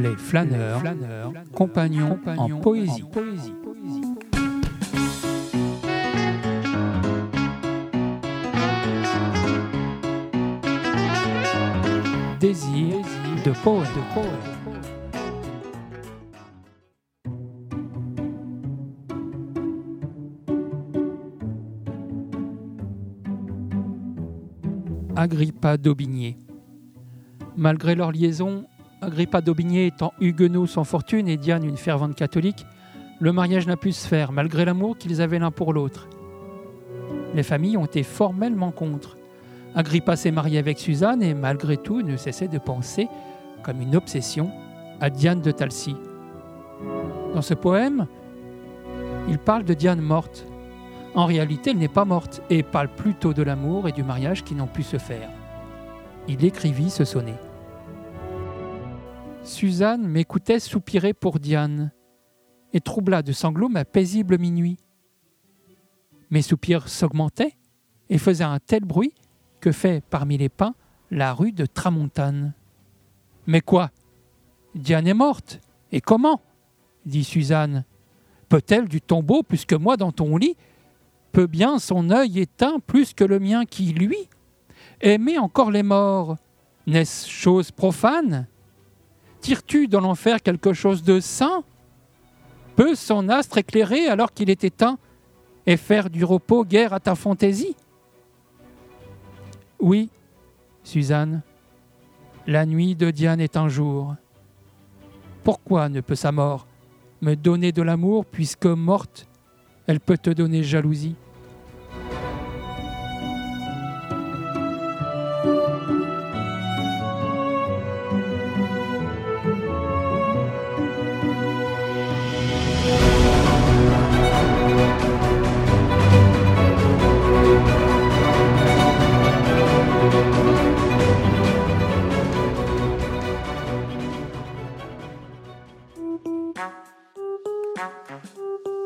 Les flâneurs, compagnons, en poésie. Désir de poète. Agrippa d'Aubigné. Malgré leur liaison, Agrippa d'Aubigné étant huguenot sans fortune et Diane une fervente catholique, le mariage n'a pu se faire malgré l'amour qu'ils avaient l'un pour l'autre. Les familles ont été formellement contre. Agrippa s'est marié avec Suzanne et malgré tout ne cessait de penser, comme une obsession, à Diane de Talcy. Dans ce poème, il parle de Diane morte. En réalité, elle n'est pas morte et parle plutôt de l'amour et du mariage qui n'ont pu se faire. Il écrivit ce sonnet. Suzanne m'écoutait soupirer pour Diane et troubla de sanglots ma paisible minuit. Mes soupirs s'augmentaient et faisaient un tel bruit que fait parmi les pins la rue de Tramontane. Mais quoi? Diane est morte. Et comment? dit Suzanne. Peut-elle du tombeau plus que moi dans ton lit? Peut bien son œil éteint plus que le mien qui, lui, aimer encore les morts N'est-ce chose profane? Tires-tu dans l'enfer quelque chose de saint? Peut son astre éclairer alors qu'il est éteint et faire du repos guère à ta fantaisie? Oui, Suzanne, la nuit de Diane est un jour. Pourquoi ne peut sa mort me donner de l'amour puisque morte, elle peut te donner jalousie?